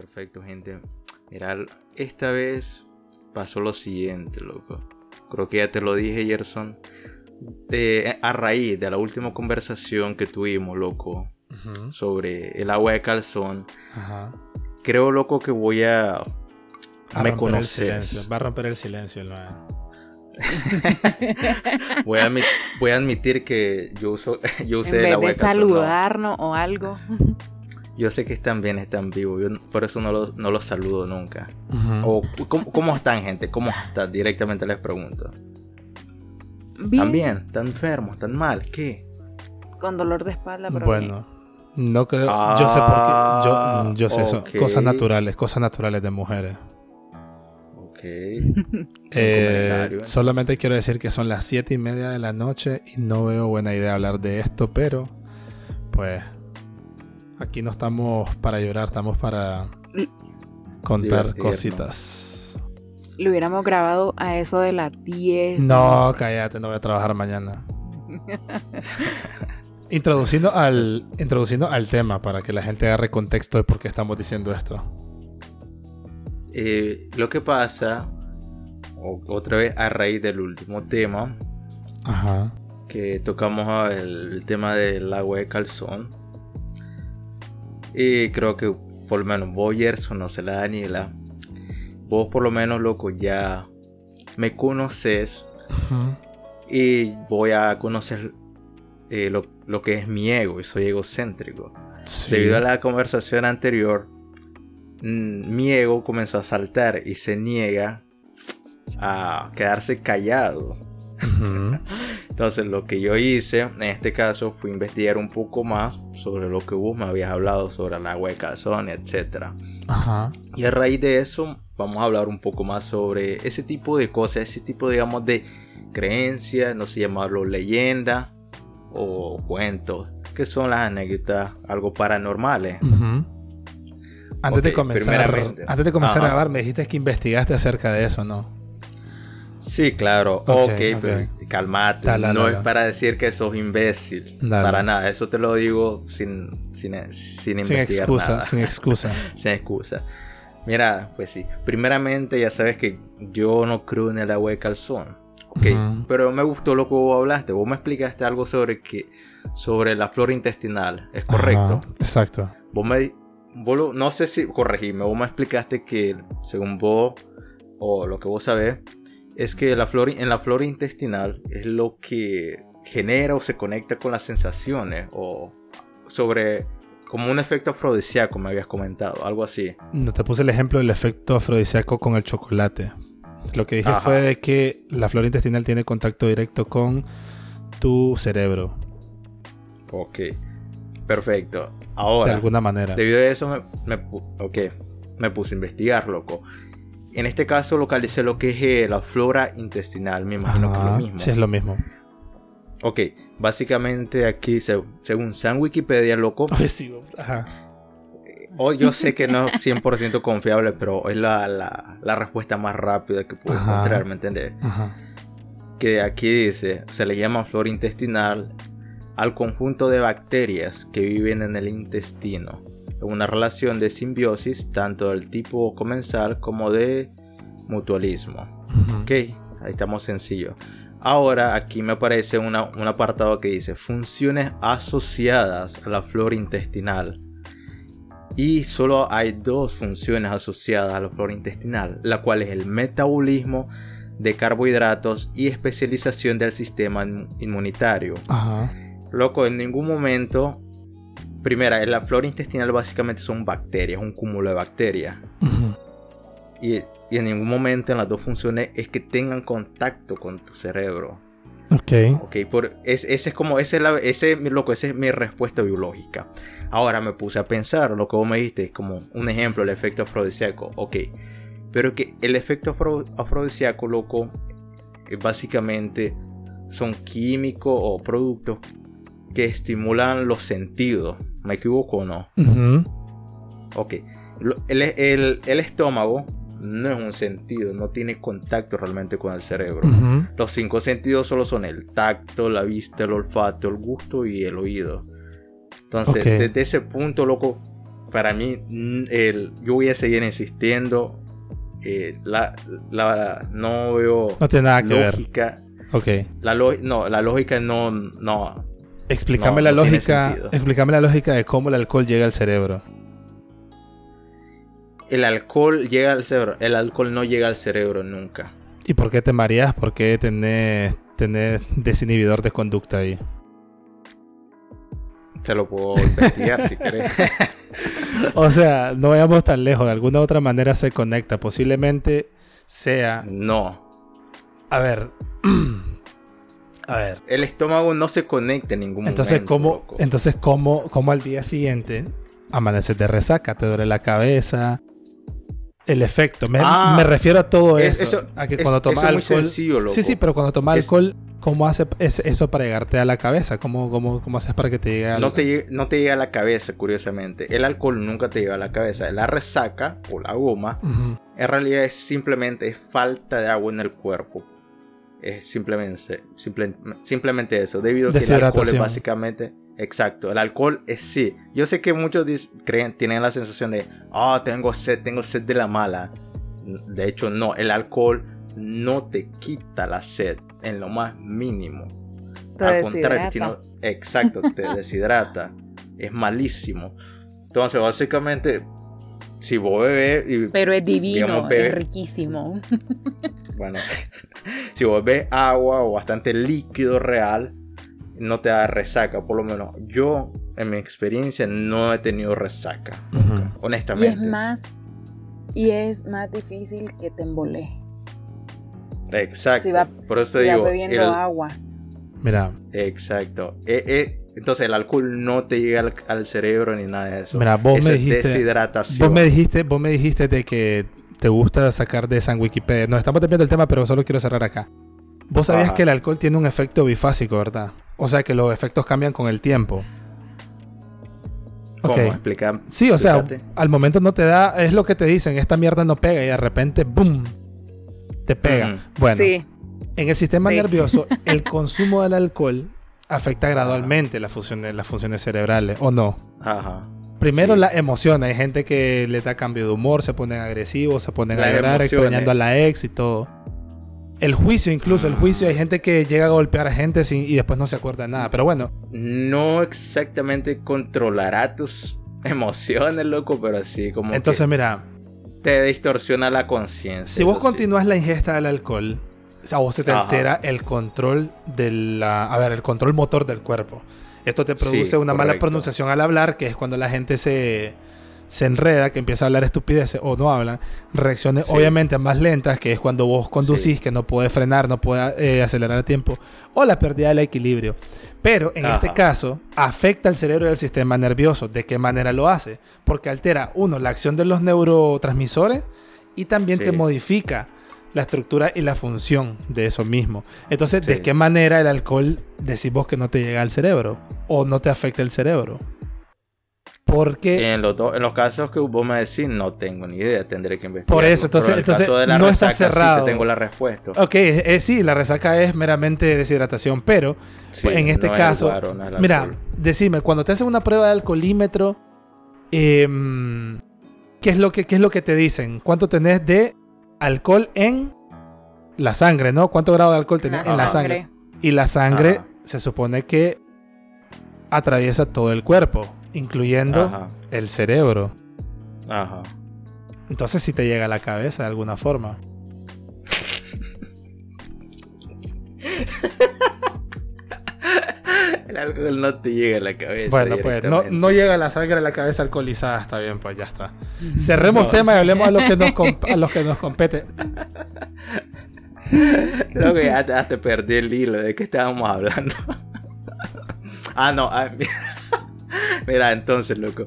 Perfecto, gente. Mira, esta vez pasó lo siguiente, loco. Creo que ya te lo dije, Gerson. a raíz de la última conversación que tuvimos, loco, sobre el agua de calzón, creo, loco, que voy a... me conoces. Va a romper el silencio, voy, a voy, a admitir que yo, uso, yo usé el agua de, calzón. saludarnos o algo. Yo sé que están bien, están vivos. Yo por eso no los, no los saludo nunca. O ¿cómo, están, gente? ¿Cómo están? Directamente les pregunto. Bien. ¿Están bien? ¿Están enfermos? ¿Están mal? ¿Qué? Con dolor de espalda, pero Bueno, no creo. yo sé por qué. Yo, yo sé eso. Cosas naturales, cosas naturales de mujeres. Ok. Eh, solamente quiero decir que son las siete y media de la noche y no veo buena idea hablar de esto, pero pues Aquí no estamos para llorar, estamos para contar cositas. Lo hubiéramos grabado a eso de las 10. No, cállate, no voy a trabajar mañana. introduciendo, al, introduciendo al tema para que la gente agarre contexto de por qué estamos diciendo esto. Eh, lo que pasa, otra vez a raíz del último tema, que tocamos el tema del agua de calzón y creo que por lo menos vos, Gerson, no sé la Daniela, vos por lo menos, loco, ya me conoces y voy a conocer eh, lo, que es mi ego y soy egocéntrico. Debido a la conversación anterior, mm, mi ego comenzó a saltar y se niega a quedarse callado. Entonces lo que yo hice en este caso fue investigar un poco más sobre lo que vos me habías hablado sobre la agua de calzón, etc. Y a raíz de eso vamos a hablar un poco más sobre ese tipo de cosas, ese tipo digamos de creencias, no sé llamarlo leyenda o cuentos, que son las anécdotas algo paranormales. Antes, de comenzar, antes de comenzar a grabar me dijiste que investigaste acerca de eso, ¿no? Sí, claro. Ok, pero calmate. no es para decir que sos imbécil. Para nada. Eso te lo digo sin, sin, sin investigar excusa, nada. Sin excusa. sin excusa. Mira, pues sí. Primeramente, ya sabes que yo no creo en el agua de calzón. Ok. Pero me gustó lo que vos hablaste. Vos me explicaste algo sobre que sobre la flora intestinal. ¿Es correcto? exacto. Vos me. Vos no sé si corregime. Vos me explicaste que según vos o lo que vos sabés es que la flora, en la flora intestinal es lo que genera o se conecta con las sensaciones o sobre como un efecto afrodisíaco me habías comentado, algo así. No te puse el ejemplo del efecto afrodisíaco con el chocolate. Lo que dije fue que la flora intestinal tiene contacto directo con tu cerebro. Ok, perfecto. Ahora, de alguna manera. Debido a eso me, me puse a investigar, loco. En este caso localicé lo que es eh, la flora intestinal, me imagino que es lo mismo. Sí, es lo mismo. Ok, básicamente aquí, según San Wikipedia, loco. Ajá. Oh, yo sé que no es 100% confiable, pero es la, la, respuesta más rápida que puedo encontrar, ¿me entiendes? Ajá. Que aquí dice, se le llama flora intestinal al conjunto de bacterias que viven en el intestino una relación de simbiosis tanto del tipo comensal como de mutualismo. Ok, ahí estamos sencillo. Ahora aquí me aparece un apartado que dice funciones asociadas a la flora intestinal. Y solo hay dos funciones asociadas a la flora intestinal, la cual es el metabolismo de carbohidratos y especialización del sistema inmunitario. Loco, en ningún momento Primera, la flora intestinal básicamente son bacterias, un cúmulo de bacterias. y, en ningún momento en las dos funciones es que tengan contacto con tu cerebro. Ok. Ok, por, ese es como, ese es, la, ese, loco, esa es mi respuesta biológica. Ahora me puse a pensar, lo que vos me dijiste es como un ejemplo, el efecto afrodisíaco. Ok, pero que el efecto afrodisíaco, loco, básicamente son químicos o productos que estimulan los sentidos. ¿Me equivoco o no? Ok. El, estómago no es un sentido, no tiene contacto realmente con el cerebro. Los cinco sentidos solo son el tacto, la vista, el olfato, el gusto y el oído. Entonces, desde ese punto, loco, para mí, el, yo voy a seguir insistiendo. Eh, la, la, no veo no tiene nada que lógica. Ver. La no, la lógica no. no explícame la lógica. Explícame la lógica de cómo el alcohol llega al cerebro. El alcohol llega al cerebro. El alcohol no llega al cerebro nunca. ¿Y por qué te mareas? ¿Por qué tenés, tenés desinhibidor de conducta ahí? Te lo puedo investigar si querés. o sea, no vayamos tan lejos. De alguna otra manera se conecta. Posiblemente sea. No. A ver. A ver. El estómago no se conecta en ningún entonces, momento. ¿cómo, entonces, ¿cómo, ¿cómo al día siguiente amaneces de resaca? ¿Te duele la cabeza? El efecto. Me, ah, refiero a todo eso, A que cuando tomas alcohol. Sí, sí, pero cuando tomas alcohol ¿Cómo hace eso para llegarte a la cabeza? ¿Cómo, cómo, cómo haces para que te llegue a la... no te, no te llega a la cabeza, curiosamente. El alcohol nunca te llega a la cabeza. La resaca o la goma, en realidad es simplemente falta de agua en el cuerpo. Es simplemente, simplemente eso. Debido a que el alcohol es básicamente... Exacto, el alcohol es sí. Yo sé que muchos creen, tienen la sensación de, ah, oh, tengo sed, tengo sed de la mala. De hecho, no, el alcohol no te quita la sed en lo más mínimo. Al contrario, exacto, te deshidrata. Es malísimo. Entonces, básicamente, si vos bebés. Pero es divino, es riquísimo. Bueno, si vos bebés agua o bastante líquido real, no te da resaca. Por lo menos yo, en mi experiencia, no he tenido resaca. honestamente. Y es más. Y es más difícil que te embole. Exacto. Por eso te digo. bebiendo agua. Mira. Exacto. Eh, eh, entonces el alcohol no te llega al, cerebro ni nada de eso. Mira, vos me dijiste. Deshidratación. Vos me dijiste, vos me dijiste de que te gusta sacar de San Wikipedia. No estamos terminando el tema, pero solo quiero cerrar acá. Vos sabías que el alcohol tiene un efecto bifásico, ¿verdad? O sea que los efectos cambian con el tiempo. ¿Cómo? Explica, sí, o sea, al momento no te da, es lo que te dicen, esta mierda no pega y de repente, ¡boom! te pega. Bueno, en el sistema nervioso, el consumo del alcohol afecta gradualmente las funciones, las funciones cerebrales, ¿o no? Ajá. Primero la emoción, hay gente que le da cambio de humor, se ponen agresivos, se ponen a llorar, extrañando a la ex y todo. El juicio, incluso el juicio, hay gente que llega a golpear a gente y después no se acuerda de nada, pero bueno. No exactamente controlará tus emociones, loco, pero sí como. Entonces, mira, te distorsiona la conciencia. Si vos continúas la ingesta del alcohol, a vos se te altera el control de la, a ver, el control motor del cuerpo. Esto te produce una mala pronunciación al hablar, que es cuando la gente se, se enreda, que empieza a hablar estupideces o no hablan. Reacciones obviamente más lentas, que es cuando vos conducís, que no puedes frenar, no puedes eh, acelerar el tiempo, o la pérdida del equilibrio. Pero en este caso, afecta al cerebro y al sistema nervioso. ¿De qué manera lo hace? Porque altera, uno, la acción de los neurotransmisores y también te modifica la estructura y la función de eso mismo. Entonces, ¿de qué manera el alcohol decimos que no te llega al cerebro? ¿O no te afecta el cerebro? Porque... En los, en los casos que vos me decís, no tengo ni idea, tendré que investigar. Por eso, entonces, entonces no está cerrado. tengo la respuesta. Ok, eh, sí, la resaca es meramente deshidratación, pero en este caso, mira, decime, cuando te hacen una prueba de alcoholímetro, em, ¿qué, es lo que, ¿qué es lo que te dicen? ¿Cuánto tenés de alcohol en la sangre, no? ¿Cuánto grado de alcohol tenés en la sangre? Y la sangre se supone que atraviesa todo el cuerpo incluyendo el cerebro. Ajá. Entonces si te llega a la cabeza de alguna forma. Alcohol no te llega a la cabeza. Bueno, pues no, llega la sangre a la cabeza alcoholizada, está bien, pues ya está. Cerremos tema y hablemos a los que nos, a los que nos compete. Creo que ya te, perdí el hilo de qué estábamos hablando. ah, no. Ah, Mira, entonces, loco.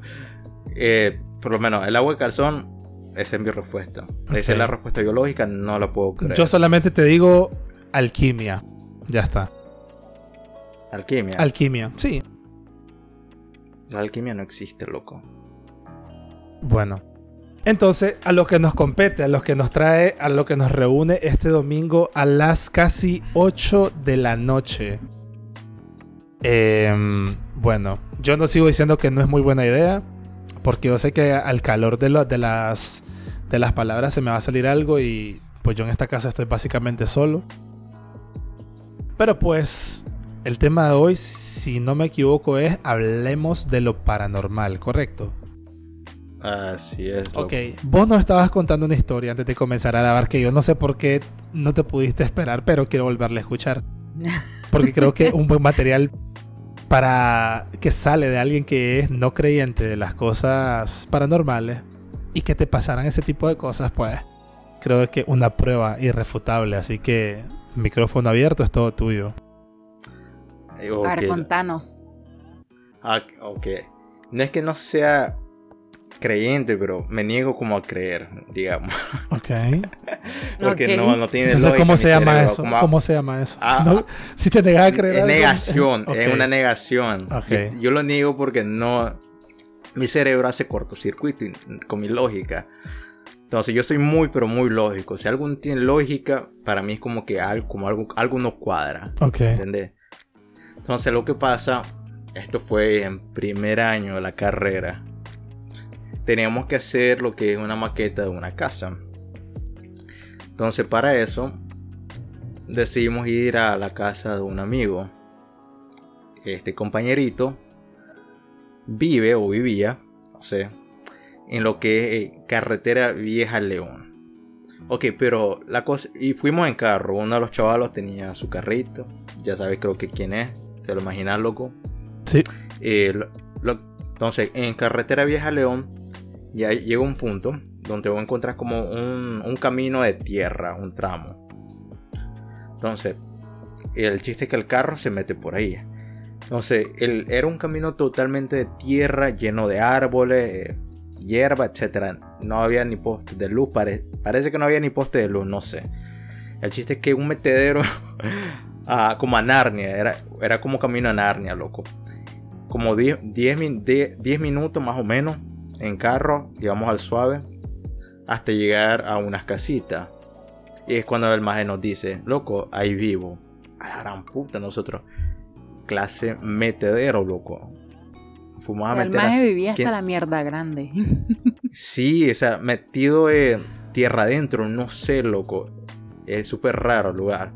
Eh, por lo menos, el agua de calzón, esa es mi respuesta. Esa es la respuesta biológica, no la puedo creer. Yo solamente te digo alquimia. Ya está. Alquimia. Alquimia, sí. La alquimia no existe, loco. Bueno. Entonces, a lo que nos compete, a lo que nos trae, a lo que nos reúne este domingo a las casi 8 de la noche. Eh, bueno, yo no sigo diciendo que no es muy buena idea, Porque yo sé que al calor de, de, las, de las palabras se me va a salir algo y pues yo en esta casa estoy básicamente solo. Pero pues el tema de hoy, si no me equivoco, es hablemos de lo paranormal, ¿correcto? Así es. Ok, vos nos estabas contando una historia antes de comenzar a grabar que yo no sé por qué no te pudiste esperar, pero quiero volverle a escuchar. Porque creo que un buen material para que sale de alguien que es no creyente de las cosas paranormales y que te pasaran ese tipo de cosas, pues creo que una prueba irrefutable. Así que micrófono abierto es todo tuyo. A ver, contanos. Ah, ok. No es que no sea creyente, pero me niego como a creer, digamos. Ok. Porque no, no tiene Entonces, ¿cómo se llama eso? ¿Cómo se llama eso? si te negas a creer. Es negación, es una negación. Yo lo niego porque no. Mi cerebro hace cortocircuito con mi lógica. Entonces yo soy muy, pero muy lógico. Si algo tiene lógica, para mí es como que algo, como algo, algo no cuadra. Ok. ¿Entendés? Entonces lo que pasa, esto fue en primer año de la carrera teníamos que hacer lo que es una maqueta de una casa. Entonces para eso decidimos ir a la casa de un amigo. Este compañerito vive o vivía, no sé, en lo que es eh, carretera Vieja León. Ok, pero la cosa. Y fuimos en carro. Uno de los chavalos tenía su carrito. Ya sabes, creo que quién es. Te lo imaginas, loco. Sí. Eh, entonces, en carretera Vieja León ya llega un punto donde vos encuentras como un, camino de tierra, un tramo. Entonces, el chiste es que el carro se mete por ahí. Entonces, el, era un camino totalmente de tierra, lleno de árboles, eh, hierba, etc. No había ni poste de luz, parece que no había ni poste de luz, no sé. El chiste es que un metedero, ah, como a Narnia, era, era como camino a Narnia, loco. Como 10 minutos más o menos en carro, digamos al suave, hasta llegar a unas casitas. Y es cuando el maje nos dice, loco, ahí vivo. A la gran puta, nosotros. Clase metedero, loco. Fuimos a meter El maje vivía hasta la mierda grande. sí, o sea, metido en tierra adentro, no sé, loco. Es súper raro el lugar.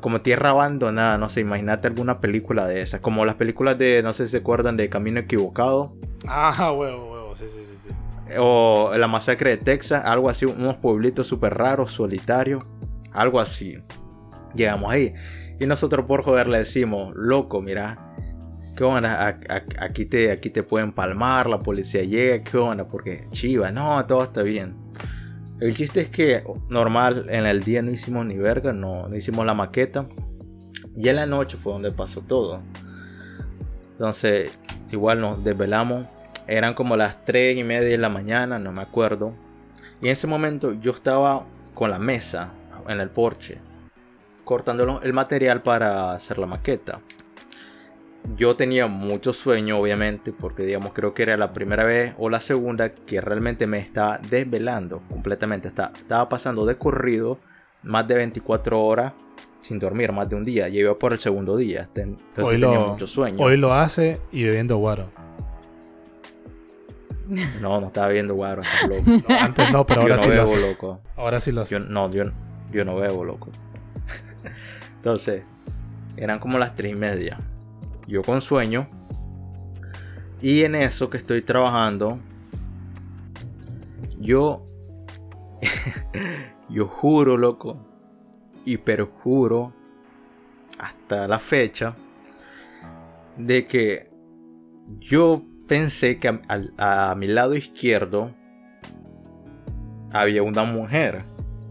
Como tierra abandonada, no sé, imagínate alguna película de esas. Como las películas de, no sé si se acuerdan de Camino Equivocado. Ah, huevo, huevo, sí, sí, sí. O la masacre de Texas, algo así, unos pueblitos súper raros, solitarios, algo así. Llegamos ahí. Y nosotros por joder le decimos, loco, mira, ¿qué onda? Aquí te, aquí te pueden palmar, la policía llega, ¿qué onda? Porque chiva, no, todo está bien. El chiste es que normal, en el día no hicimos ni verga, no, hicimos la maqueta. Y en la noche fue donde pasó todo. Entonces, igual nos desvelamos eran como las 3 y media de la mañana, no me acuerdo. Y en ese momento yo estaba con la mesa en el porche, cortando el material para hacer la maqueta. Yo tenía mucho sueño, obviamente, porque digamos creo que era la primera vez o la segunda que realmente me estaba desvelando completamente. Estaba pasando de corrido más de 24 horas sin dormir, más de un día. Ya por el segundo día. Entonces hoy tenía mucho sueño. Hoy lo hace y bebiendo guaro. No, no estaba viendo guaro. antes no, pero ahora yo no sí bebo, loco. Ahora sí lo hace. Yo, no, yo, yo no bebo, loco. Entonces, eran como las tres y media. Yo con sueño. Y en eso que estoy trabajando, yo, yo juro, loco, y perjuro hasta la fecha de que yo pensé que a, mi lado izquierdo había una mujer,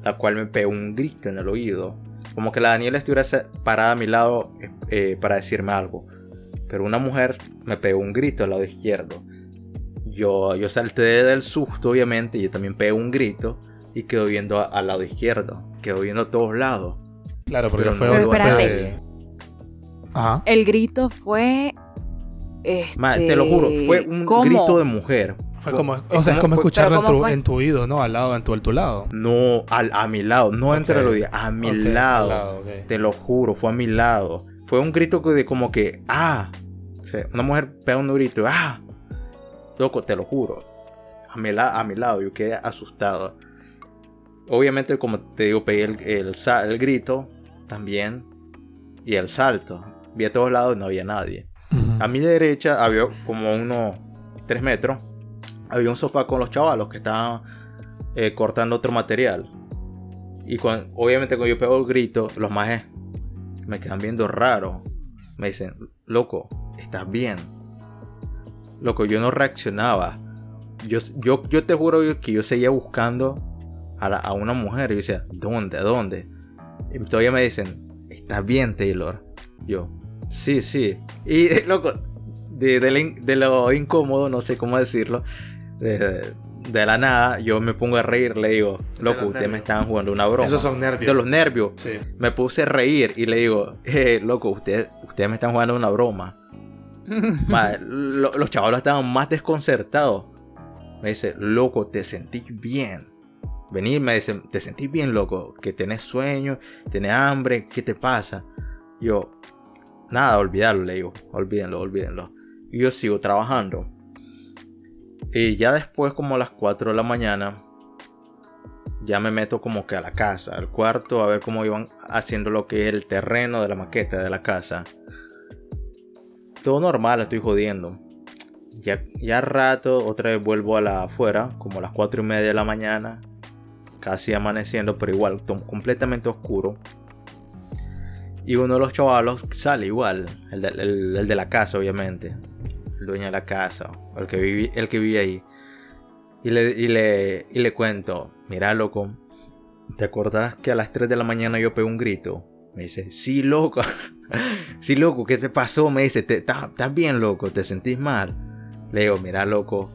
la cual me pegó un grito en el oído. Como que la Daniela estuviera parada a mi lado eh, para decirme algo. Pero una mujer me pegó un grito al lado izquierdo. Yo, yo salté del susto, obviamente, y yo también pegué un grito y quedo viendo al lado izquierdo. Quedo viendo a todos lados. Claro, porque fue, El grito fue te lo juro, fue un este, grito de mujer. Fue como, o sea, es como escucharlo en tu, oído, ¿no? Al lado, en tu, tu lado. No, al, a mi lado, no entre los oídos, a mi lado. te lo juro, fue a mi lado. Fue un grito de como que, ah. O sea, una mujer pega un grito, ah. loco, te lo juro. A mi, a mi lado, yo quedé asustado. Obviamente, como te digo, pegué el, el, grito también. Y el salto. Vi a todos lados y no había nadie. A mi derecha había como unos 3 metros. Había un sofá con los chavalos que estaban eh, cortando otro material. Y obviamente cuando yo pego el grito, los majes me quedan viendo raro. Me dicen, loco, ¿estás bien? Loco, yo no reaccionaba. Yo, yo, te juro que yo seguía buscando a, una mujer. Y yo decía, ¿dónde? ¿A dónde? Y todavía me dicen, ¿estás bien, Taylor? Yo, sí, sí. Y, loco, de, lo incómodo, no sé cómo decirlo, de, la nada, yo me pongo a reír, le digo, loco, ustedes me estaban jugando una broma. Esos son nervios. De los nervios. Me puse a reír y le digo, eh, loco, ustedes, ustedes me están jugando una broma. los chavalos estaban más desconcertados. Me dice, loco, te sentís bien. Venir, me dice, te sentís bien, loco, que tenés sueño, tenés hambre, ¿qué te pasa? Yo, nada, olvidarlo, le digo, olvídenlo, olvídenlo. Y yo sigo trabajando. Y ya después, como a las 4 de la mañana, ya me meto como que a la casa, al cuarto, a ver cómo iban haciendo lo que es el terreno de la maqueta de la casa. Todo normal, estoy jodiendo. Ya, ya rato, otra vez vuelvo a la afuera, como a las 4 y media de la mañana, casi amaneciendo, pero igual, completamente oscuro. Y uno de los chavalos sale igual, el de, la casa, obviamente. El dueño de la casa, el que, vive, el que vive ahí. Y le, cuento, mira loco, ¿te acordás que a las 3 de la mañana yo pegué un grito? Me dice, sí, loco. sí, loco, ¿qué te pasó? Me dice, ¿estás bien, loco? ¿Te sentís mal? Le digo, mira, loco.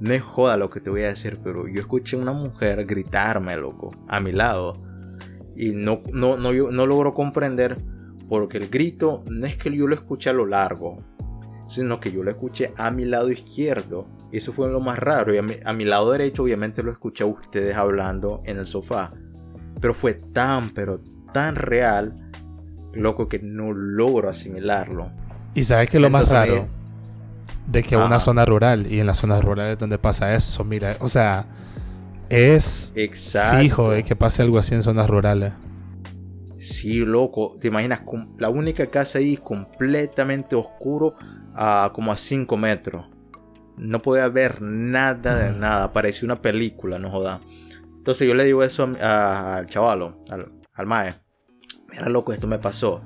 No es joda lo que te voy a decir, pero yo escuché a una mujer gritarme, loco, a mi lado. Y no, no, no, no logro comprender porque el grito no es que yo lo escuché a lo largo, sino que yo lo escuché a mi lado izquierdo. Eso fue lo más raro. Y a mi, a mi lado derecho, obviamente, lo escuché a ustedes hablando en el sofá. Pero fue tan, pero tan real, loco, que no logro asimilarlo. Y sabes que lo más raro de que una zona rural y en las zonas rurales donde pasa eso, mira, o sea, es Exacto. fijo de que pase algo así en zonas rurales. Sí, loco, te imaginas, la única casa ahí completamente oscuro, a como a 5 metros. No podía ver nada de nada, parecía una película, no joda. Entonces yo le digo eso al chavalo, al, al mae mira loco, esto me pasó.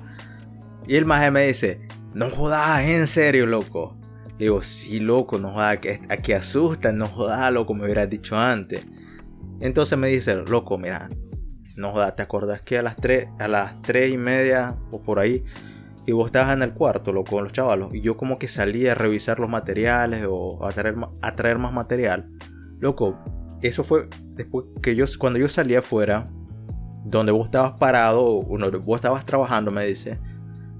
Y el maje me dice, no jodas, en serio, loco. Le digo, sí, loco, no jodas, que aquí asusta, no jodas, loco, me hubieras dicho antes. Entonces me dice, loco, mira, no jodas, ¿te acordás que a las 3, a las 3 y media o por ahí, y vos estabas en el cuarto, loco, con los chavalos, y yo como que salí a revisar los materiales o a traer, a traer más material. Loco, eso fue después que yo, cuando yo salí afuera, donde vos estabas parado, o vos estabas trabajando, me dice,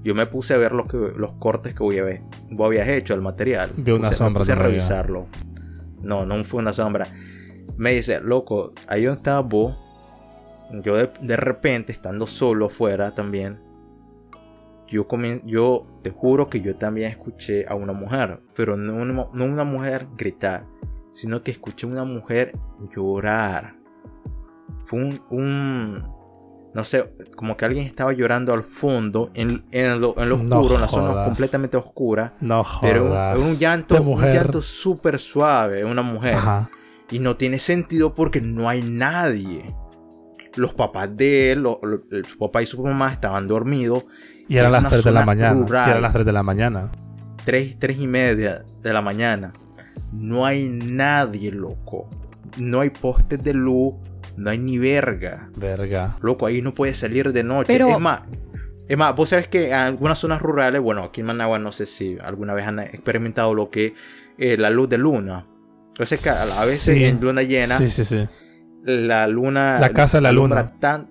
yo me puse a ver los, que, los cortes que vos habías hecho, el material. Vi una sombra. Me a revisarlo. No, no fue una sombra. Me dice, loco, ahí donde estabas vos, yo de, repente, estando solo afuera también, yo, yo te juro que yo también escuché a una mujer, pero no una, no una mujer gritar, sino que escuché a una mujer llorar. Fue un, no sé, como que alguien estaba llorando al fondo, en, en, lo, en oscuro, en la zona completamente oscura. No Pero un, llanto, un llanto súper suave, una mujer. Y no tiene sentido porque no hay nadie. Los papás de él, su papá y su mamá estaban dormidos. Y eran las 3 de la mañana. Y eran las 3 de la mañana. 3, 3 y media de la mañana. No hay nadie, loco. No hay postes de luz no hay ni verga. Verga. Loco, ahí no puedes salir de noche. Es más, es más, vos sabes que en algunas zonas rurales, bueno, aquí en Managua no sé si alguna vez han experimentado lo que es la luz de luna. Entonces, que a veces en luna llena, sí, sí, sí. la luna. La casa de la luna. Tan,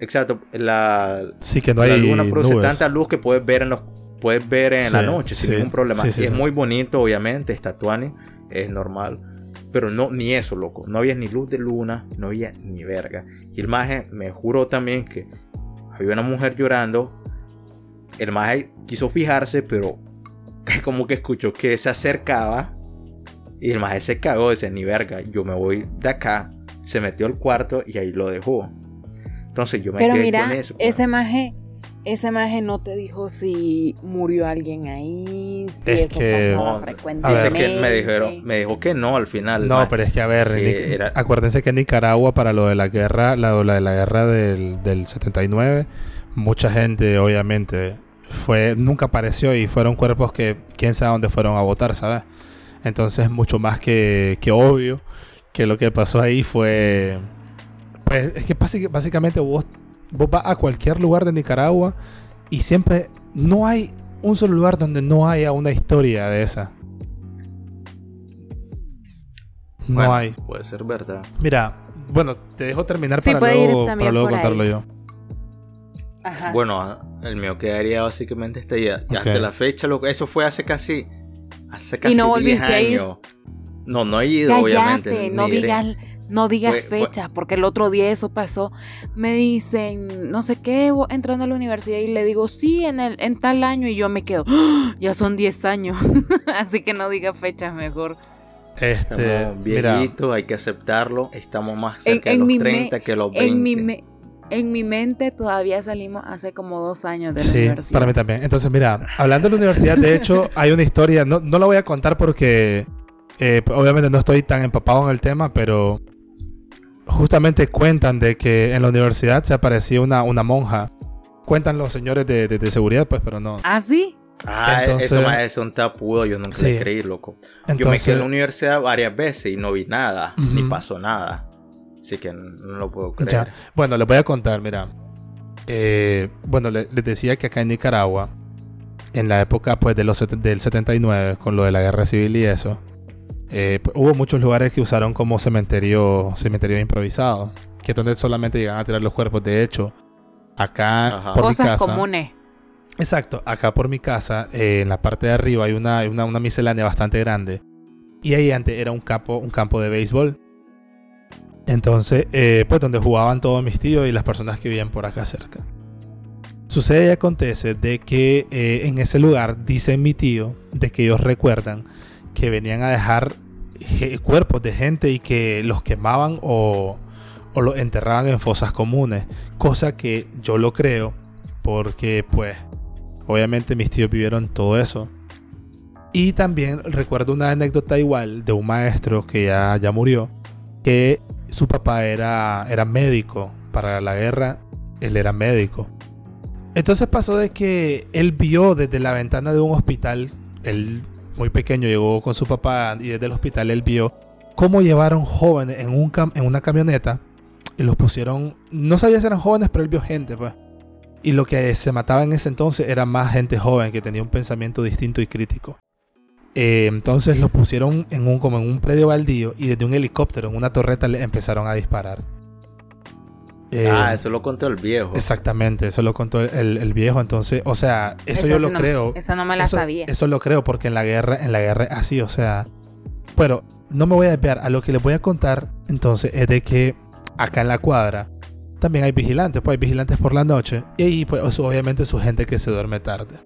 exacto, la, sí, que no hay la luna produce tanta luz que puedes ver en los puedes ver en la noche sin ningún problema. es muy bonito, obviamente, está es normal. Pero no, ni eso, loco. No había ni luz de luna, no había ni verga. Y el maje me juró también que había una mujer llorando. El maje quiso fijarse, pero como que escuchó que se acercaba Y el maje se cagó, dice, ni verga, yo me voy de acá. Se metió al cuarto y ahí lo dejó. Entonces yo me Pero quedé mira, con eso. ese maje, ese maje no te dijo si murió alguien ahí, si Es eso que- pasaba No, frecuentemente. Dice que me dijeron, me dijo que no al final. No, pero es que a ver, que Nic- era- acuérdense que en Nicaragua para lo de la guerra, la, la de la guerra del, del 79, mucha gente obviamente fue nunca apareció y fueron cuerpos que quién sabe dónde fueron a votar, ¿sabes? Entonces mucho más que, que obvio que lo que pasó ahí fue pues es que básic- básicamente vos vos vas a cualquier lugar de Nicaragua y siempre no hay un solo lugar donde no haya una historia de esa. No Bueno, hay. Puede ser verdad. Mira, bueno, te dejo terminar Sí, para luego, para luego ahí. contarlo yo. Ajá. Bueno, el mío quedaría básicamente hasta ya. Y Ok. hasta la fecha, lo, eso fue hace casi. Hace casi no 10 volviste a ir. años. No, no he ido, Cállate, obviamente. no digas, no digas Fue- fue- fechas, porque el otro día eso pasó. Me dicen, no sé qué, entrando a la universidad y le digo, sí, en, el, en tal año, y yo me quedo, "¡Ah! ya son 10 años. Así que no digas fechas mejor. Este, Estamos mira, viejitos, hay que aceptarlo. Estamos más En- cerca en de mi los me- 30 que los 20. En mi, me- en mi mente todavía salimos hace como dos años de la sí, universidad. para mí también. Entonces, mira, hablando de la universidad, de hecho, hay una historia, no, no la voy a contar porque eh, obviamente no estoy tan empapado en el tema, pero justamente cuentan de que en la universidad se aparecía una, una monja. Cuentan los señores de, de- de seguridad, pues, pero no. ¿Ah, sí? Ah, Entonces- eso más es un tapudo, yo nunca Sí. le creí, loco. yo me quedé en la universidad varias veces y no vi nada, ni pasó nada. Así que no, lo puedo creer. Ya. Bueno, les voy a contar, mira. Eh, bueno, le- les decía que acá en Nicaragua, en la época pues de los del 79, con lo de la guerra civil y eso, eh, hubo muchos lugares que usaron como cementerio, cementerio improvisado, que es donde solamente llegan a tirar los cuerpos. De hecho, acá Ajá. por mi Cosas casa, comunes. Exacto, acá por mi casa, eh, en la parte de arriba hay una, una, una miscelánea bastante grande. Y ahí antes era un campo, un campo de béisbol. Entonces, eh, pues donde jugaban todos mis tíos y las personas que vivían por acá cerca. Sucede y acontece de que eh, en ese lugar, dice mi tío, de que ellos recuerdan que venían a dejar eh, cuerpos de gente y que los quemaban o, o los enterraban en fosas comunes. Cosa que yo lo creo porque pues obviamente mis tíos vivieron todo eso. Y también recuerdo una anécdota igual de un maestro que ya, ya murió, que su papá era, era médico para la guerra, él era médico. Entonces pasó de que él vio desde la ventana de un hospital, él muy pequeño llegó con su papá y desde el hospital él vio cómo llevaron jóvenes en, un cam- en una camioneta y los pusieron, no sabía si eran jóvenes, pero él vio gente pues. Y lo que se mataba en ese entonces era más gente joven que tenía un pensamiento distinto y crítico. Eh, entonces los pusieron en un, como en un predio baldío y desde un helicóptero, en una torreta, le empezaron a disparar. Eh, ah, eso lo contó el viejo. Exactamente, eso lo contó el, el viejo. Entonces, o sea, eso yo sí lo no- creo. Esa no me la eso, sabía. Eso lo creo porque en la guerra, en la guerra es así, o sea. Bueno, no me voy a desviar. A lo que les voy a contar, entonces, es de que acá en la cuadra también hay vigilantes, pues hay vigilantes por la noche. Y ahí, pues, obviamente su gente que se duerme tarde.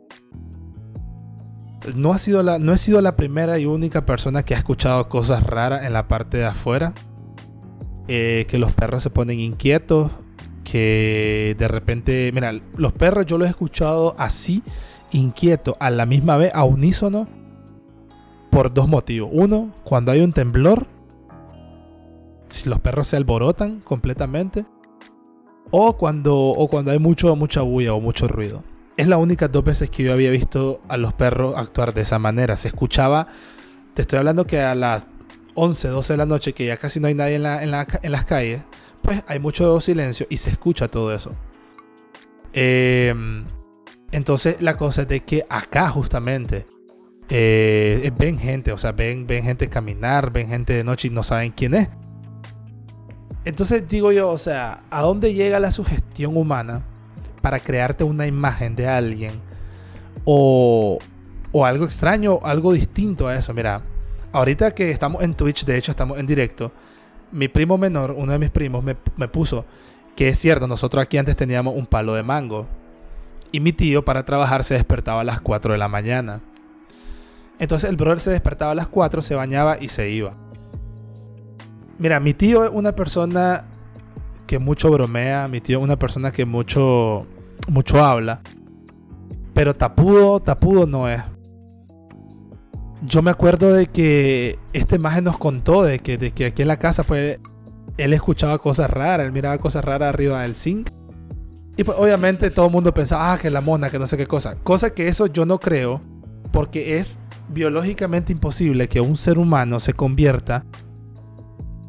No, ha sido la, no he sido la primera y única persona que ha escuchado cosas raras en la parte de afuera. Eh, que los perros se ponen inquietos. Que de repente, mira, los perros yo los he escuchado así, inquietos, a la misma vez, a unísono, por dos motivos. Uno, cuando hay un temblor, si los perros se alborotan completamente. O cuando, o cuando hay mucho, mucha bulla o mucho ruido. Es la única dos veces que yo había visto a los perros actuar de esa manera. Se escuchaba, te estoy hablando que a las 11, 12 de la noche, que ya casi no hay nadie en, la- en las calles, pues hay mucho silencio y se escucha todo eso. Eh, entonces la cosa es de que acá justamente eh, ven gente, o sea, ven, ven gente caminar, ven gente de noche y no saben quién es. Entonces digo yo, o sea, ¿a dónde llega la sugestión humana para crearte una imagen de alguien? O, o algo extraño, algo distinto a eso. Mira, ahorita que estamos en Twitch, de hecho estamos en directo, mi primo menor, uno de mis primos, me, me puso que es cierto, nosotros aquí antes teníamos un palo de mango. Y mi tío para trabajar se despertaba a las 4 de la mañana. Entonces el brother se despertaba a las 4, se bañaba y se iba. Mira, mi tío es una persona que mucho bromea, mi tío es una persona que mucho, mucho habla. Pero tapudo, tapudo no es. Yo me acuerdo de que este imagen nos contó de que, de que aquí en la casa, pues, él escuchaba cosas raras, él miraba cosas raras arriba del zinc. Y pues obviamente todo el mundo pensaba, ah, que la mona, que no sé qué cosa. Cosa que eso yo no creo, porque es biológicamente imposible que un ser humano se convierta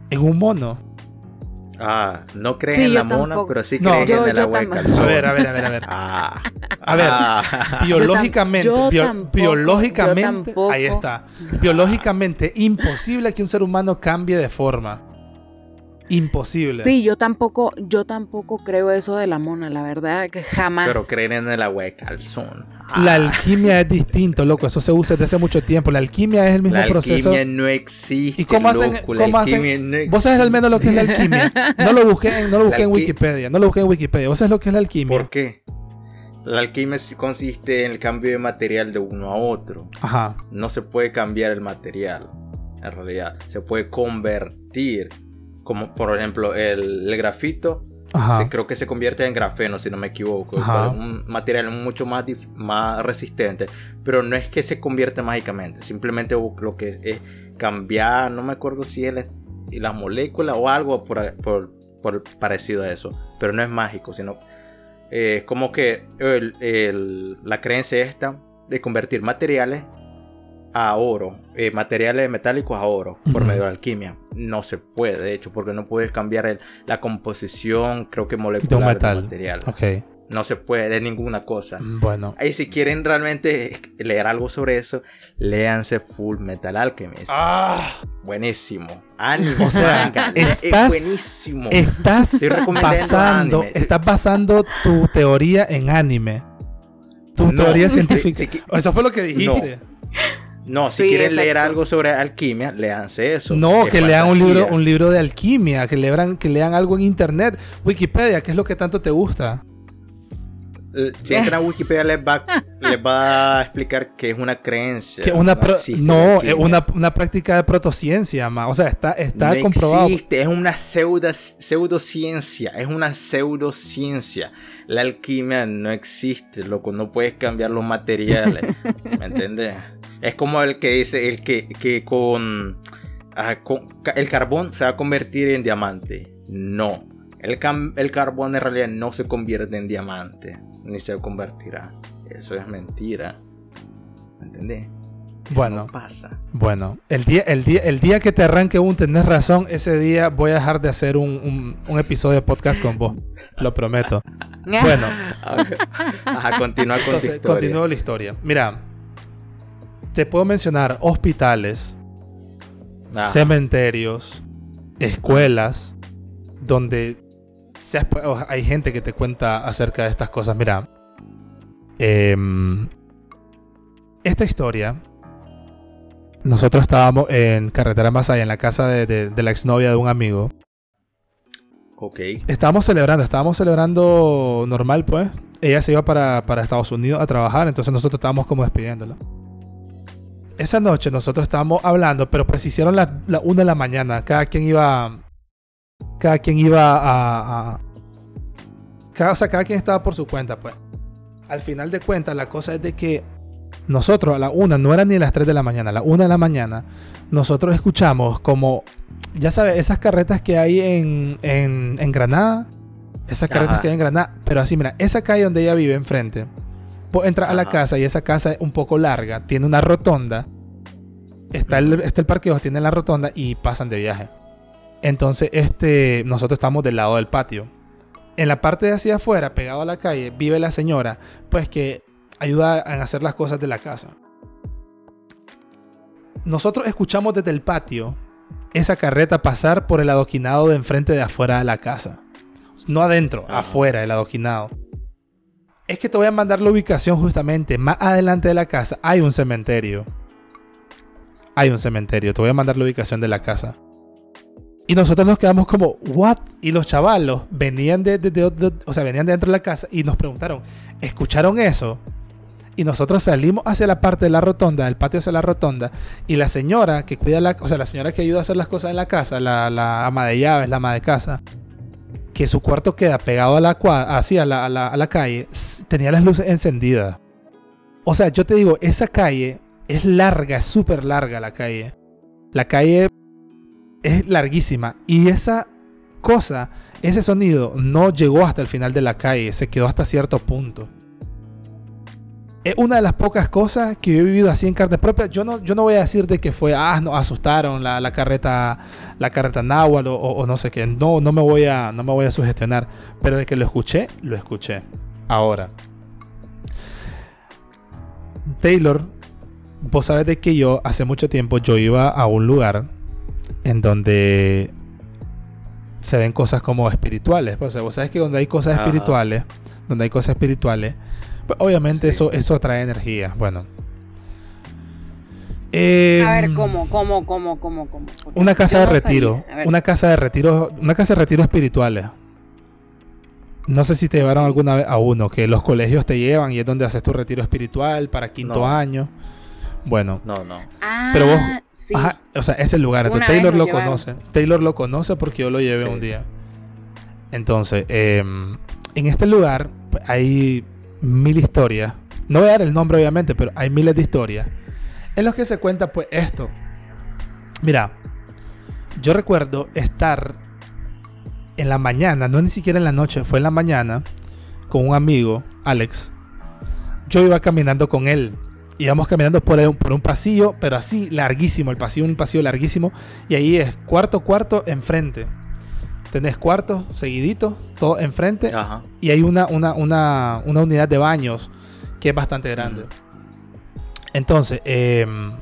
en un mono. Ah, no creen en la mona, pero sí creen en el agua de calzón. A ver, a ver, a ver, a ver. Ah. A ver, ah. biológicamente, biológicamente, ahí está. Biológicamente imposible que un ser humano cambie de forma. Imposible. Sí, yo tampoco, yo tampoco creo eso de la mona, la verdad, que jamás. Pero creen en el agua de calzón. La alquimia es distinto, loco. Eso se usa desde hace mucho tiempo. La alquimia es el mismo proceso. La alquimia no existe. ¿Y cómo hacen? Cómo hacen? Vos sabés al menos lo que es la alquimia. No lo busqué, no lo busqué en Wikipedia. No lo busqué en Wikipedia. ¿Vos sabés lo que es la alquimia? ¿Por qué? La alquimia consiste en el cambio de material de uno a otro. Ajá. No se puede cambiar el material. En realidad, se puede convertir como por ejemplo el, grafito, creo que se convierte en grafeno, si no me equivoco. Un material mucho más, más resistente. Pero no es que se convierte mágicamente. Simplemente lo que es cambiar, no me acuerdo si es las moléculas o algo por, por, parecido a eso. Pero no es mágico, sino eh, como que la creencia esta de convertir materiales a oro, eh, materiales metálicos a oro por medio de alquimia. No se puede, de hecho, porque no puedes cambiar la composición, creo que molecular del material. Okay. No se puede de ninguna cosa. Mm, bueno. Ahí si quieren realmente leer algo sobre eso, léanse Full Metal Alchemist. Ah. Buenísimo. Ánimo, o sea, estás, es buenísimo. Estás basando, estás basando tu teoría en anime. Tu teoría científica. eso fue lo que dijiste. No, si quieren leer algo sobre alquimia, léanse eso. No, que lean un libro, un libro de alquimia, que lean, que lean algo en internet. Wikipedia, ¿qué es lo que tanto te gusta? Eh, si entran a Wikipedia les va, les va a explicar que es una creencia. Que una no, es una, una, práctica de protociencia, ma. o sea, está, está no comprobado. Existe, es una pseudo, pseudociencia, es una pseudociencia. La alquimia no existe, loco, no puedes cambiar los materiales, ¿me entiendes? Es como el que dice el que, que con, el carbón se va a convertir en diamante. No. El, el carbón en realidad no se convierte en diamante. Ni se convertirá. Eso es mentira. ¿Me entendés? bueno, pasa. Bueno, el día, el, día, el día que te arranque un tenés razón, ese día voy a dejar de hacer un, episodio de podcast con vos. Lo prometo. bueno. Ajá, continúa con tu historia. Continúo la historia. Mira, te puedo mencionar hospitales, cementerios, escuelas, donde hay gente que te cuenta acerca de estas cosas. Mira, em, esta historia, nosotros estábamos en Carretera Masaya, en la casa de, la exnovia de un amigo. Ok. Estábamos celebrando, estábamos celebrando normal, pues. Ella se iba para, para Estados Unidos a trabajar, entonces nosotros estábamos como despidiéndola esa noche nosotros estábamos hablando, pero pues hicieron la, la una de la mañana. Cada quien iba. Cada quien iba a. cada, o sea, cada quien estaba por su cuenta, pues. Al final de cuentas, la cosa es de que nosotros a la una, no era ni las 3 de la mañana, a la una de la mañana, nosotros escuchamos como. Ya sabes, esas carretas que hay en, en, en Granada. Esas carretas que hay en Granada. Pero así, mira, esa calle donde ella vive enfrente Vos entras a la casa y esa casa es un poco larga, tiene una rotonda. Está el, está el parqueo, tiene la rotonda y pasan de viaje. Entonces, este, nosotros estamos del lado del patio. En la parte de hacia afuera, pegado a la calle, vive la señora, pues que ayuda a hacer las cosas de la casa. Nosotros escuchamos desde el patio esa carreta pasar por el adoquinado de enfrente de afuera de la casa. No adentro, afuera, el adoquinado. Es que te voy a mandar la ubicación justamente. Más adelante de la casa hay un cementerio. Hay un cementerio. Te voy a mandar la ubicación de la casa. Y nosotros nos quedamos como, ¿what? Y los chavalos venían de, o sea, venían de dentro de la casa y nos preguntaron, ¿escucharon eso? y nosotros salimos hacia la parte de la rotonda, del patio hacia la rotonda, y la señora que cuida la, o sea, la señora que ayuda a hacer las cosas en la casa, la, la ama de llaves, la ama de casa, que su cuarto queda pegado a la, así a la, a la, a la calle, tenía las luces encendidas. O sea, yo te digo, esa calle es larga, es súper larga la calle. La calle es larguísima y esa cosa, ese sonido no llegó hasta el final de la calle, se quedó hasta cierto punto. Es una de las pocas cosas que yo he vivido así en carne propia. Yo no, yo no voy a decir de que fue, ah, no, asustaron la, la carreta, la carreta náhuatl o, no sé qué. No, no me voy a, no me voy a sugestionar. Pero de que lo escuché, lo escuché. Ahora, Taylor, vos sabes de que yo hace mucho tiempo yo iba a un lugar en donde se ven cosas como espirituales. O sea, vos sabes que donde hay cosas espirituales, donde hay cosas espirituales, obviamente eso, eso trae energía. Bueno. a ver, em, ¿cómo, cómo, cómo, cómo, cómo? Una casa de retiro. Una casa de retiro. Una casa de retiro espirituales. No sé si te llevaron alguna vez a uno, que los colegios te llevan y es donde haces tu retiro espiritual para quinto año. Bueno. No, no. Ah, pero vos. o sea, es el lugar. Taylor lo conoce. Taylor lo conoce porque yo lo llevé un día. Entonces, em, en este lugar pues, hay mil historias. No voy a dar el nombre, obviamente, pero hay miles de historias. En los que se cuenta, pues, esto. Mira, yo recuerdo estar en la mañana, no ni siquiera en la noche, fue en la mañana, con un amigo, Alex. Yo iba caminando con él. Íbamos caminando por un, por un pasillo, pero así larguísimo, el pasillo, un pasillo larguísimo. Y ahí es cuarto, cuarto, enfrente. Tenés cuartos seguiditos, todo enfrente. Y hay una, una, una, una, unidad de baños que es bastante grande. Entonces, em,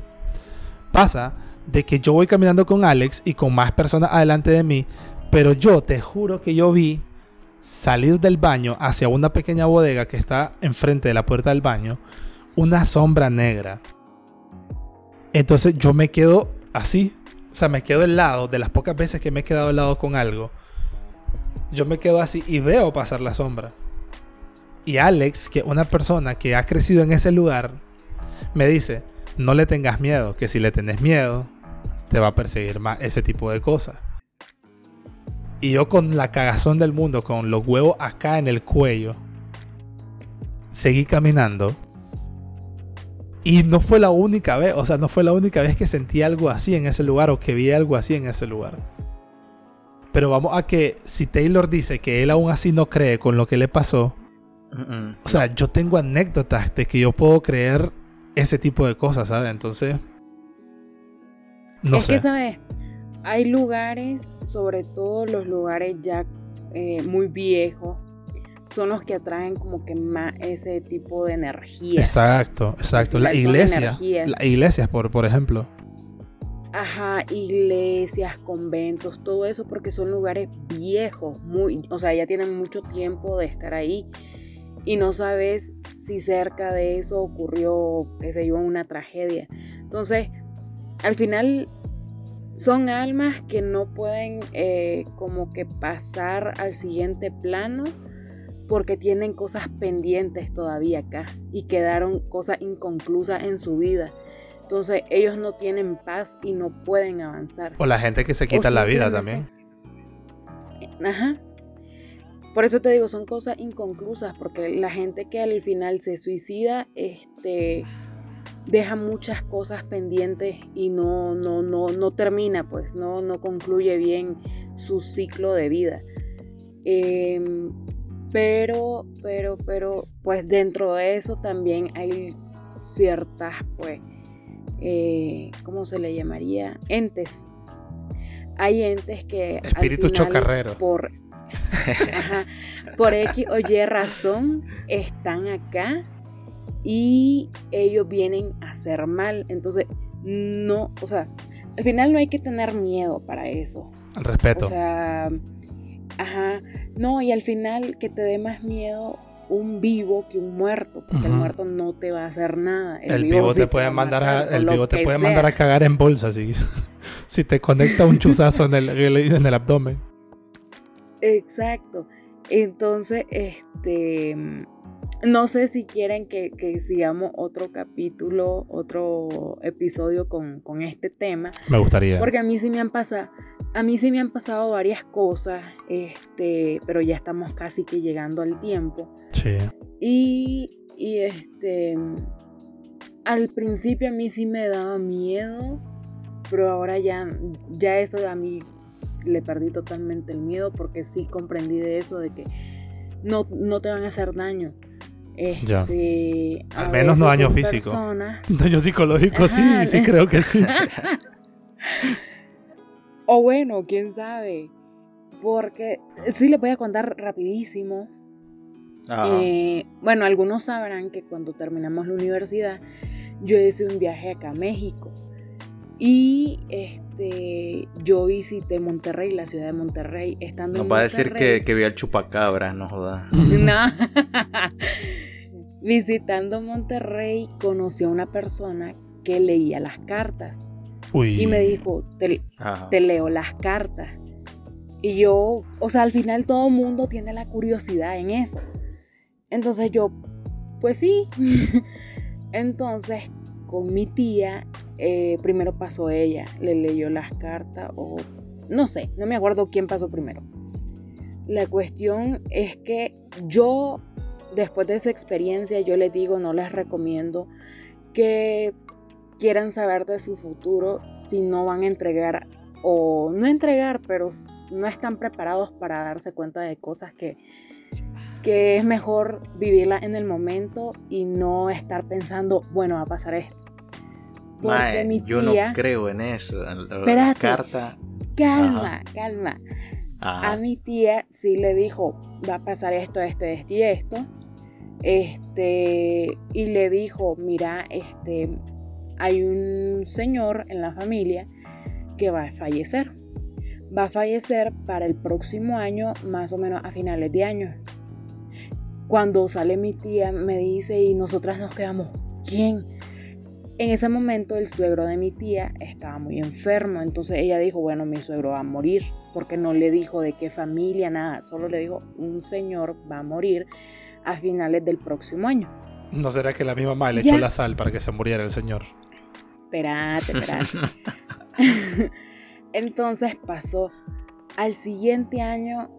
pasa de que yo voy caminando con Alex y con más personas adelante de mí, pero yo te juro que yo vi salir del baño hacia una pequeña bodega que está enfrente de la puerta del baño una sombra negra. Entonces yo me quedo así. O sea, me quedo al lado de las pocas veces que me he quedado al lado con algo. Yo me quedo así y veo pasar la sombra. Y Alex, que una persona que ha crecido en ese lugar, me dice, no le tengas miedo, que si le tenés miedo, te va a perseguir más ese tipo de cosas. Y yo con la cagazón del mundo, con los huevos acá en el cuello, seguí caminando. Y no fue la única vez, o sea, no fue la única vez que sentí algo así en ese lugar o que vi algo así en ese lugar. Pero vamos a que si Taylor dice que él aún así no cree con lo que le pasó, o sea, yo tengo anécdotas de que yo puedo creer ese tipo de cosas, ¿sabes? Entonces, no es sé. Que, ¿sabes? Hay lugares, sobre todo los lugares ya eh, muy viejos, son los que atraen como que más ese tipo de energía. Exacto, exacto. La iglesia, las iglesias, por, por ejemplo. Ajá, iglesias, conventos, todo eso porque son lugares viejos, muy, o sea, ya tienen mucho tiempo de estar ahí y no sabes si cerca de eso ocurrió, qué sé yo, una tragedia. Entonces, al final son almas que no pueden eh, como que pasar al siguiente plano porque tienen cosas pendientes todavía acá y quedaron cosas inconclusas en su vida. Entonces ellos no tienen paz y no pueden avanzar. O la gente que se quita la vida también. Ajá. Por eso te digo, son cosas inconclusas, porque la gente que al final se suicida, este, deja muchas cosas pendientes y no, no, no, no termina, pues, no, no concluye bien su ciclo de vida. Em, pero, pero, pero, pues dentro de eso también hay ciertas, pues, eh, ¿cómo se le llamaría? Entes. Hay entes que... Espíritu chocarrero. Por, por X o Y razón están acá y ellos vienen a hacer mal. Entonces, no, o sea, al final no hay que tener miedo para eso. Al respeto. O sea, ajá, no, y al final que te dé más miedo un vivo que un muerto, porque el muerto no te va a hacer nada. El, vivo, te puede mandar a, el vivo te puede mandar a cagar en bolsa si, si te conecta un chuzazo en el, en el abdomen. Exacto. Entonces, este no sé si quieren que, sigamos otro capítulo, otro episodio con, este tema. Me gustaría. Porque a mí sí me han pasado, a mí sí me han pasado varias cosas, este, pero ya estamos casi que llegando al tiempo. Sí. Y, y este, al principio a mí sí me daba miedo, pero ahora ya, ya eso a mí le perdí totalmente el miedo porque sí comprendí de eso, de que no, no te van a hacer daño. Este, Al menos no daño físico. Daño psicológico, sí, sí creo que sí. o bueno, quién sabe. Porque sí les voy a contar rapidísimo. Eh, bueno, algunos sabrán que cuando terminamos la universidad, yo hice un viaje acá a México. Y este, yo visité Monterrey, la ciudad de Monterrey, estando no va a decir que, que vi al chupacabra, no joda. no. Visitando Monterrey conocí a una persona que leía las cartas. Y me dijo, te, leo las cartas. Y yo, o sea, al final todo el mundo tiene la curiosidad en eso. Entonces yo, pues sí. Entonces, con mi tía, eh, primero pasó ella, le leyó las cartas o no sé, no me acuerdo quién pasó primero. La cuestión es que yo después de esa experiencia yo les digo, no les recomiendo que quieran saber de su futuro si no van a entregar o no entregar, pero no están preparados para darse cuenta de cosas que, que es mejor vivirla en el momento y no estar pensando, bueno, va a pasar esto. Porque yo no creo en eso. la carta. Calma, calma. A mi tía sí le dijo, va a pasar esto, esto, esto y esto este, y le dijo, mira, este, hay un señor en la familia que va a fallecer. Va a fallecer para el próximo año, más o menos a finales de año. Cuando sale mi tía, me dice, y nosotras nos quedamos, ¿quién? En ese momento el suegro de mi tía estaba muy enfermo, entonces ella dijo, bueno, mi suegro va a morir, porque no le dijo de qué familia, nada, solo le dijo, un señor va a morir a finales del próximo año. ¿No será que la misma mamá le echó la sal para que se muriera el señor? Espérate, espérate. Entonces pasó al siguiente año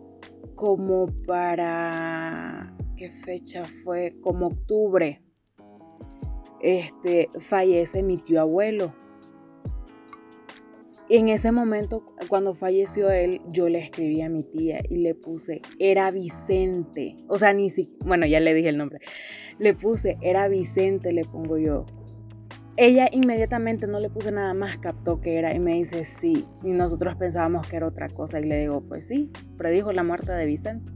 como para... ¿Qué fecha fue? Como octubre. Este, fallece mi tío abuelo en ese momento, cuando falleció él, yo le escribí a mi tía y le puse, era Vicente. O sea, ni si, bueno, ya le dije el nombre. Le puse, era Vicente, le pongo yo. Ella inmediatamente no le puse nada más, captó que era y me dice sí. Y nosotros pensábamos que era otra cosa y le digo, pues sí, predijo la muerte de Vicente.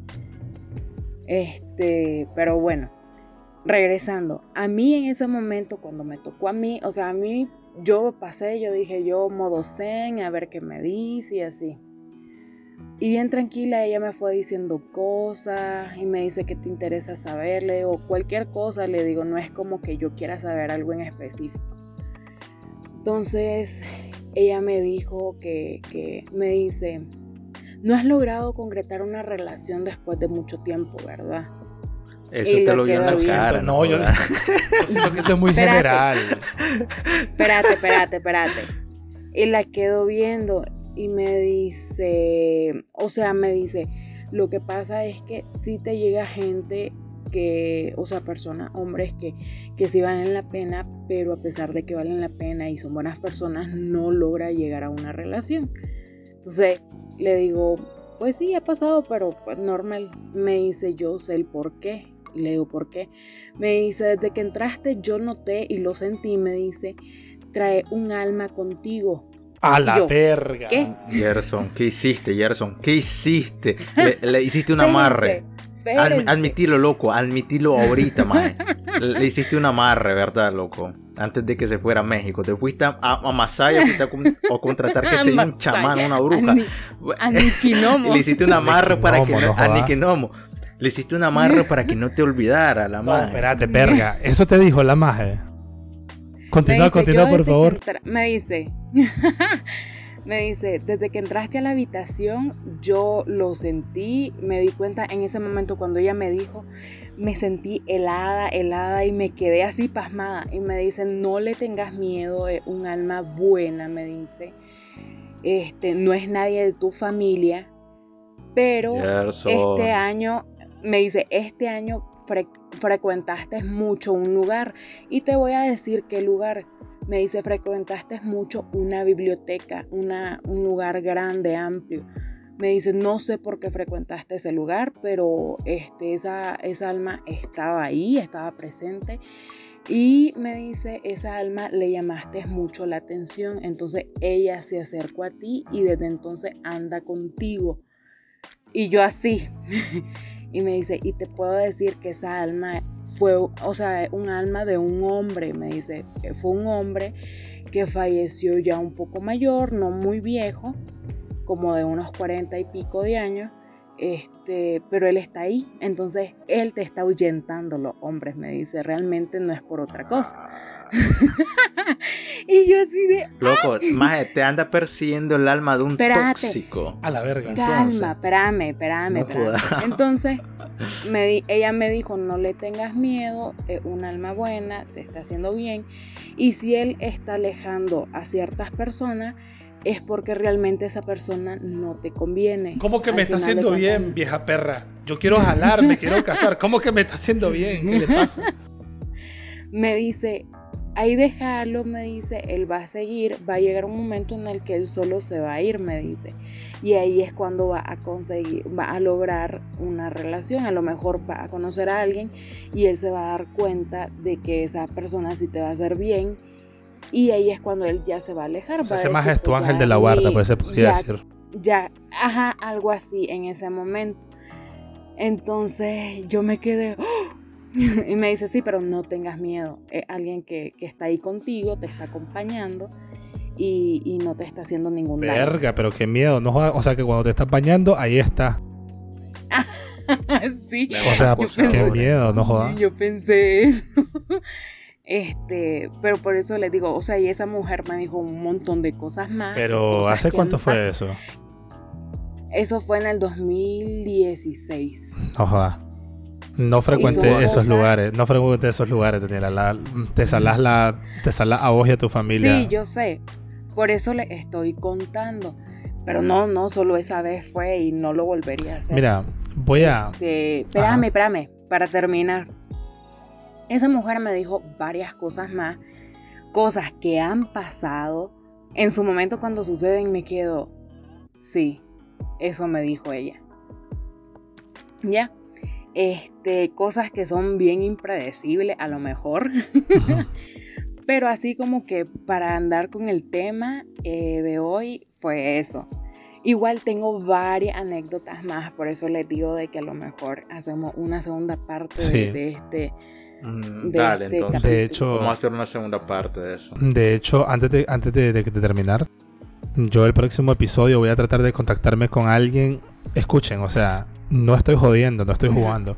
Este, pero bueno, regresando, a mí en ese momento, cuando me tocó a mí, o sea, a mí yo pasé, yo dije, yo modo zen, a ver qué me dice y así. Y bien tranquila, ella me fue diciendo cosas y me dice que te interesa saberle o cualquier cosa, le digo, no es como que yo quiera saber algo en específico. Entonces, ella me dijo que, que me dice, no has logrado concretar una relación después de mucho tiempo, ¿verdad? Eso te lo vio en la cara. No, yo, siento que eso es muy general. Espérate, espérate, espérate. Y la quedo viendo y me dice, o sea, me dice, lo que pasa es que si te llega gente que, o sea, personas, hombres que, que sí valen la pena, pero a pesar de que valen la pena y son buenas personas, no logra llegar a una relación. Entonces, le digo, pues sí, ha pasado, pero pues, normal. Me dice, yo sé el por qué. Y le digo, ¿por qué? Me dice, desde que entraste yo noté y lo sentí, me dice, trae un alma contigo. A la verga. ¿Qué? Gerson, ¿qué hiciste, Gerson? ¿Qué hiciste? Le, hiciste un amarre. admitilo, loco, admitilo ahorita, mae. Le hiciste un amarre, ¿verdad, loco? Antes de que se fuera a México. Te fuiste a, a Masaya fuiste a, contratar que sea un chamán, una bruja. A Le hiciste un amarre para que no, a le hiciste una amarre para que no te olvidara la no, espérate, verga. Eso te dijo la magia. Continúa, continúa, por favor. Me dice. Me dice, desde que entraste a la habitación, yo lo sentí, me di cuenta en ese momento cuando ella me dijo, me sentí helada, helada y me quedé así pasmada. Y me dice, no le tengas miedo, es un alma buena, me dice. Este, no es nadie de tu familia, pero este año, me dice, este año frecuentaste mucho un lugar y te voy a decir qué lugar. Me dice, frecuentaste mucho una biblioteca, una, un lugar grande, amplio. Me dice, no sé por qué frecuentaste ese lugar, pero este, esa, esa alma estaba ahí, estaba presente. Y me dice, esa alma le llamaste mucho la atención, entonces ella se acercó a ti y desde entonces anda contigo. Y yo así. y me dice, y te puedo decir que esa alma fue, o sea, un alma de un hombre, me dice, fue un hombre que falleció ya un poco mayor, no muy viejo, como de unos cuarenta y pico de años, este, pero él está ahí, entonces él te está ahuyentando los hombres, me dice, realmente no es por otra cosa. y yo así de. Loco, más te anda persiguiendo el alma de un tóxico. A la verga. Calma, espérame, espérame, Entonces, me ella me dijo: No le tengas miedo, es un alma buena, te está haciendo bien. Y si él está alejando a ciertas personas, es porque realmente esa persona no te conviene. ¿Cómo que me está haciendo bien, vieja perra? Yo quiero jalar, me quiero casar. ¿Cómo que me está haciendo bien? ¿Qué le pasa? me dice, ahí déjalo, me dice, él va a seguir, va a llegar un momento en el que él solo se va a ir, me dice. Y ahí es cuando va a conseguir, va a lograr una relación, a lo mejor va a conocer a alguien y él se va a dar cuenta de que esa persona sí te va a hacer bien. Y ahí es cuando él ya se va a alejar. Se hace más es tu pues ángel de la guarda, pues se podría decir. Ya, ajá, algo así en ese momento. Entonces yo me quedé, ¡oh! y me dice, sí, pero no tengas miedo. Es alguien que, está ahí contigo, te está acompañando y, no te está haciendo ningún daño. Verga, pero qué miedo. No, o sea que cuando te estás bañando, ahí está. sí. O sea, pues, qué miedo, no jodas. Yo pensé eso. Este, pero por eso les digo, o sea, y esa mujer me dijo un montón de cosas más. Pero, ¿hace cuánto fue eso? Eso fue en el 2016. No jodas. No frecuente esos lugares, no frecuente esos lugares, Daniela. te salas la, te salas a vos y a tu familia. Sí, yo sé. Por eso le estoy contando. Pero no, no, solo esa vez fue y no lo volvería a hacer. Mira, voy a. Este, espérame, espérame, para terminar. Esa mujer me dijo varias cosas más, cosas que han pasado. En su momento cuando suceden me quedo, sí, eso me dijo ella. Ya este, cosas que son bien impredecibles a lo mejor. Pero así como que para andar con el tema eh, de hoy fue eso. Igual tengo varias anécdotas más, por eso les digo de que a lo mejor hacemos una segunda parte de, este... Mm, dale, este entonces. De hecho, vamos a hacer una segunda parte de eso. De hecho, antes de, antes de, de terminar, yo el próximo episodio voy a tratar de contactarme con alguien. Escuchen, o sea, no estoy jodiendo, no estoy jugando.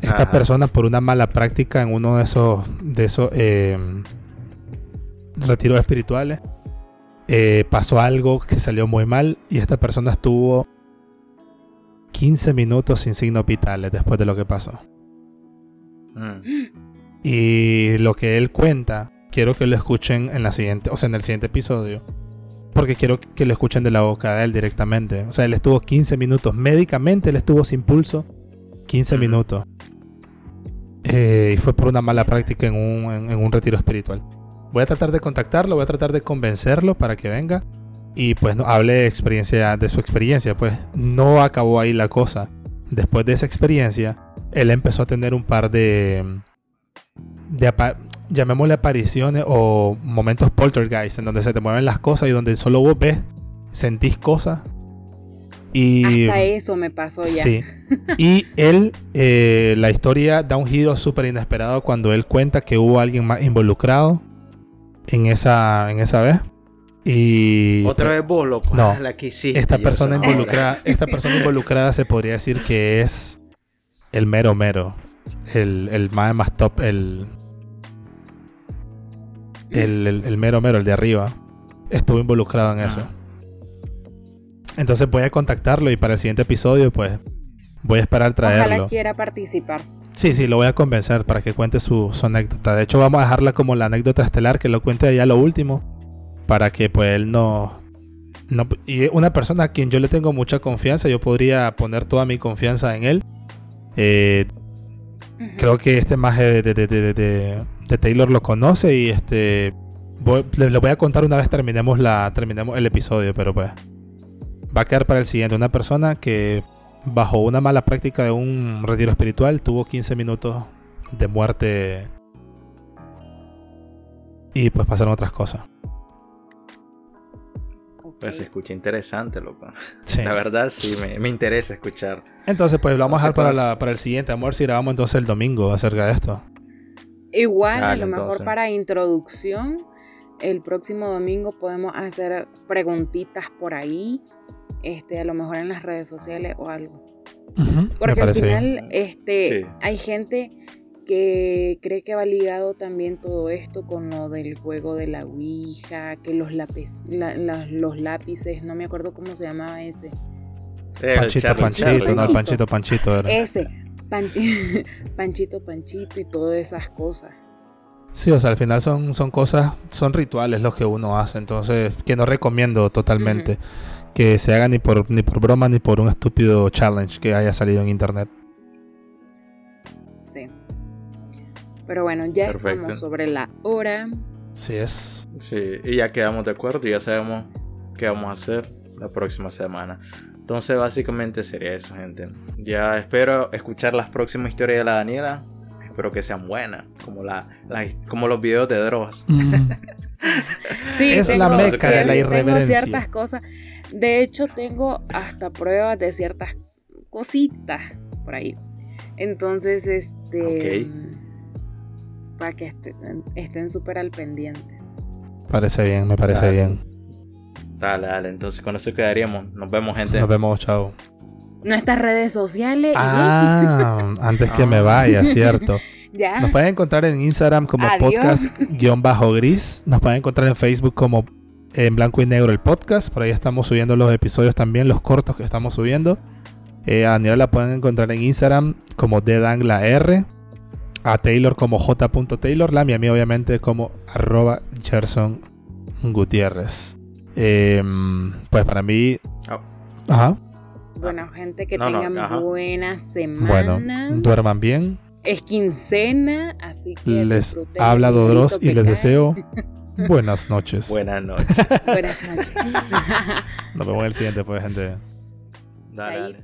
Esta persona por una mala práctica en uno de esos, de esos eh, retiros espirituales eh, pasó algo que salió muy mal y esta persona estuvo 15 minutos sin signos vitales después de lo que pasó. Mm. Y lo que él cuenta, quiero que lo escuchen en la siguiente, o sea, en el siguiente episodio porque quiero que lo escuchen de la boca de él directamente. O sea, él estuvo 15 minutos. Médicamente él estuvo sin pulso 15 minutos. Eh, y fue por una mala práctica en un, en, un retiro espiritual. Voy a tratar de contactarlo, voy a tratar de convencerlo para que venga y pues no, hable de, experiencia, de su experiencia. Pues no acabó ahí la cosa. Después de esa experiencia, él empezó a tener un par de, de, llamémosle apariciones o momentos poltergeist, en donde se te mueven las cosas y donde solo vos ves, sentís cosas. Y, Hasta eso me pasó ya. Sí. Y él, eh, la historia da un giro súper inesperado cuando él cuenta que hubo alguien más involucrado en esa, en esa vez. Y otra vez vos loco. No, la que esta persona involucrada, esta persona involucrada se podría decir que es el mero mero, el, el más, más top, el el, mero mero, el de arriba, estuvo involucrado en eso. Entonces voy a contactarlo y para el siguiente episodio, pues voy a esperar traerlo. Ojalá quiera participar. Sí, sí, lo voy a convencer para que cuente su, anécdota. De hecho, vamos a dejarla como la anécdota estelar, que lo cuente ya lo último, para que pues él no, no... Y una persona a quien yo le tengo mucha confianza, yo podría poner toda mi confianza en él. Eh, creo que este maje de, de, Taylor lo conoce y este... le, voy a contar una vez terminemos, la, terminemos el episodio, pero pues va a quedar para el siguiente. Una persona que bajo una mala práctica de un retiro espiritual tuvo 15 minutos de muerte y pues pasaron otras cosas. Pues se escucha interesante, loco. La verdad sí, me, interesa escuchar. Entonces, pues lo vamos a dejar para, la, para el siguiente. Amor, si grabamos entonces el domingo acerca de esto. Igual, a lo mejor para introducción, el próximo domingo podemos hacer preguntitas por ahí este, a lo mejor en las redes sociales o algo. Porque al final este, hay gente que cree que va ligado también todo esto con lo del juego de la Ouija, que los, lápiz, los lápices, no me acuerdo cómo se llamaba ese. panchito, panchito, no, panchito, panchito. Ese, panchito, panchito y todas esas cosas. Sí, o sea, al final son, son cosas, son rituales los que uno hace, entonces, que no recomiendo totalmente que se haga ni por, ni por broma ni por un estúpido challenge que haya salido en internet. Sí. Pero bueno, ya estamos sobre la hora. Sí es. Sí, y ya quedamos de acuerdo y ya sabemos qué vamos a hacer la próxima semana. Entonces básicamente sería eso, gente. Ya espero escuchar las próximas historias de la Daniela. Espero que sean buenas, como, la, como los videos de drogas. Mm. sí, es la meca de la irreverencia. ciertas cosas. De hecho, tengo hasta pruebas de ciertas cositas por ahí. Entonces, este. Para que estén súper al pendiente. Parece bien, me parece bien. Dale, dale. Entonces, con eso quedaríamos. Nos vemos, gente. Nos vemos, chao. Nuestras redes sociales. Ah, antes que me vaya, cierto. ¿Ya? Nos pueden encontrar en Instagram como podcast-gris. Nos pueden encontrar en Facebook como en blanco y negro el podcast. Por ahí estamos subiendo los episodios también, los cortos que estamos subiendo. Eh, a Daniela la pueden encontrar en Instagram como R A Taylor como J.Taylor. La a mí obviamente como arroba Gerson Gutiérrez. Em, pues para mí... Oh. Ajá. Bueno, gente, que tengan buena semana. Bueno, duerman bien. Es quincena, así que... Les habla Dodros y les deseo Buenas noches. Buenas noches. Buenas noches. Nos vemos en el siguiente, pues, gente. Dale, dale.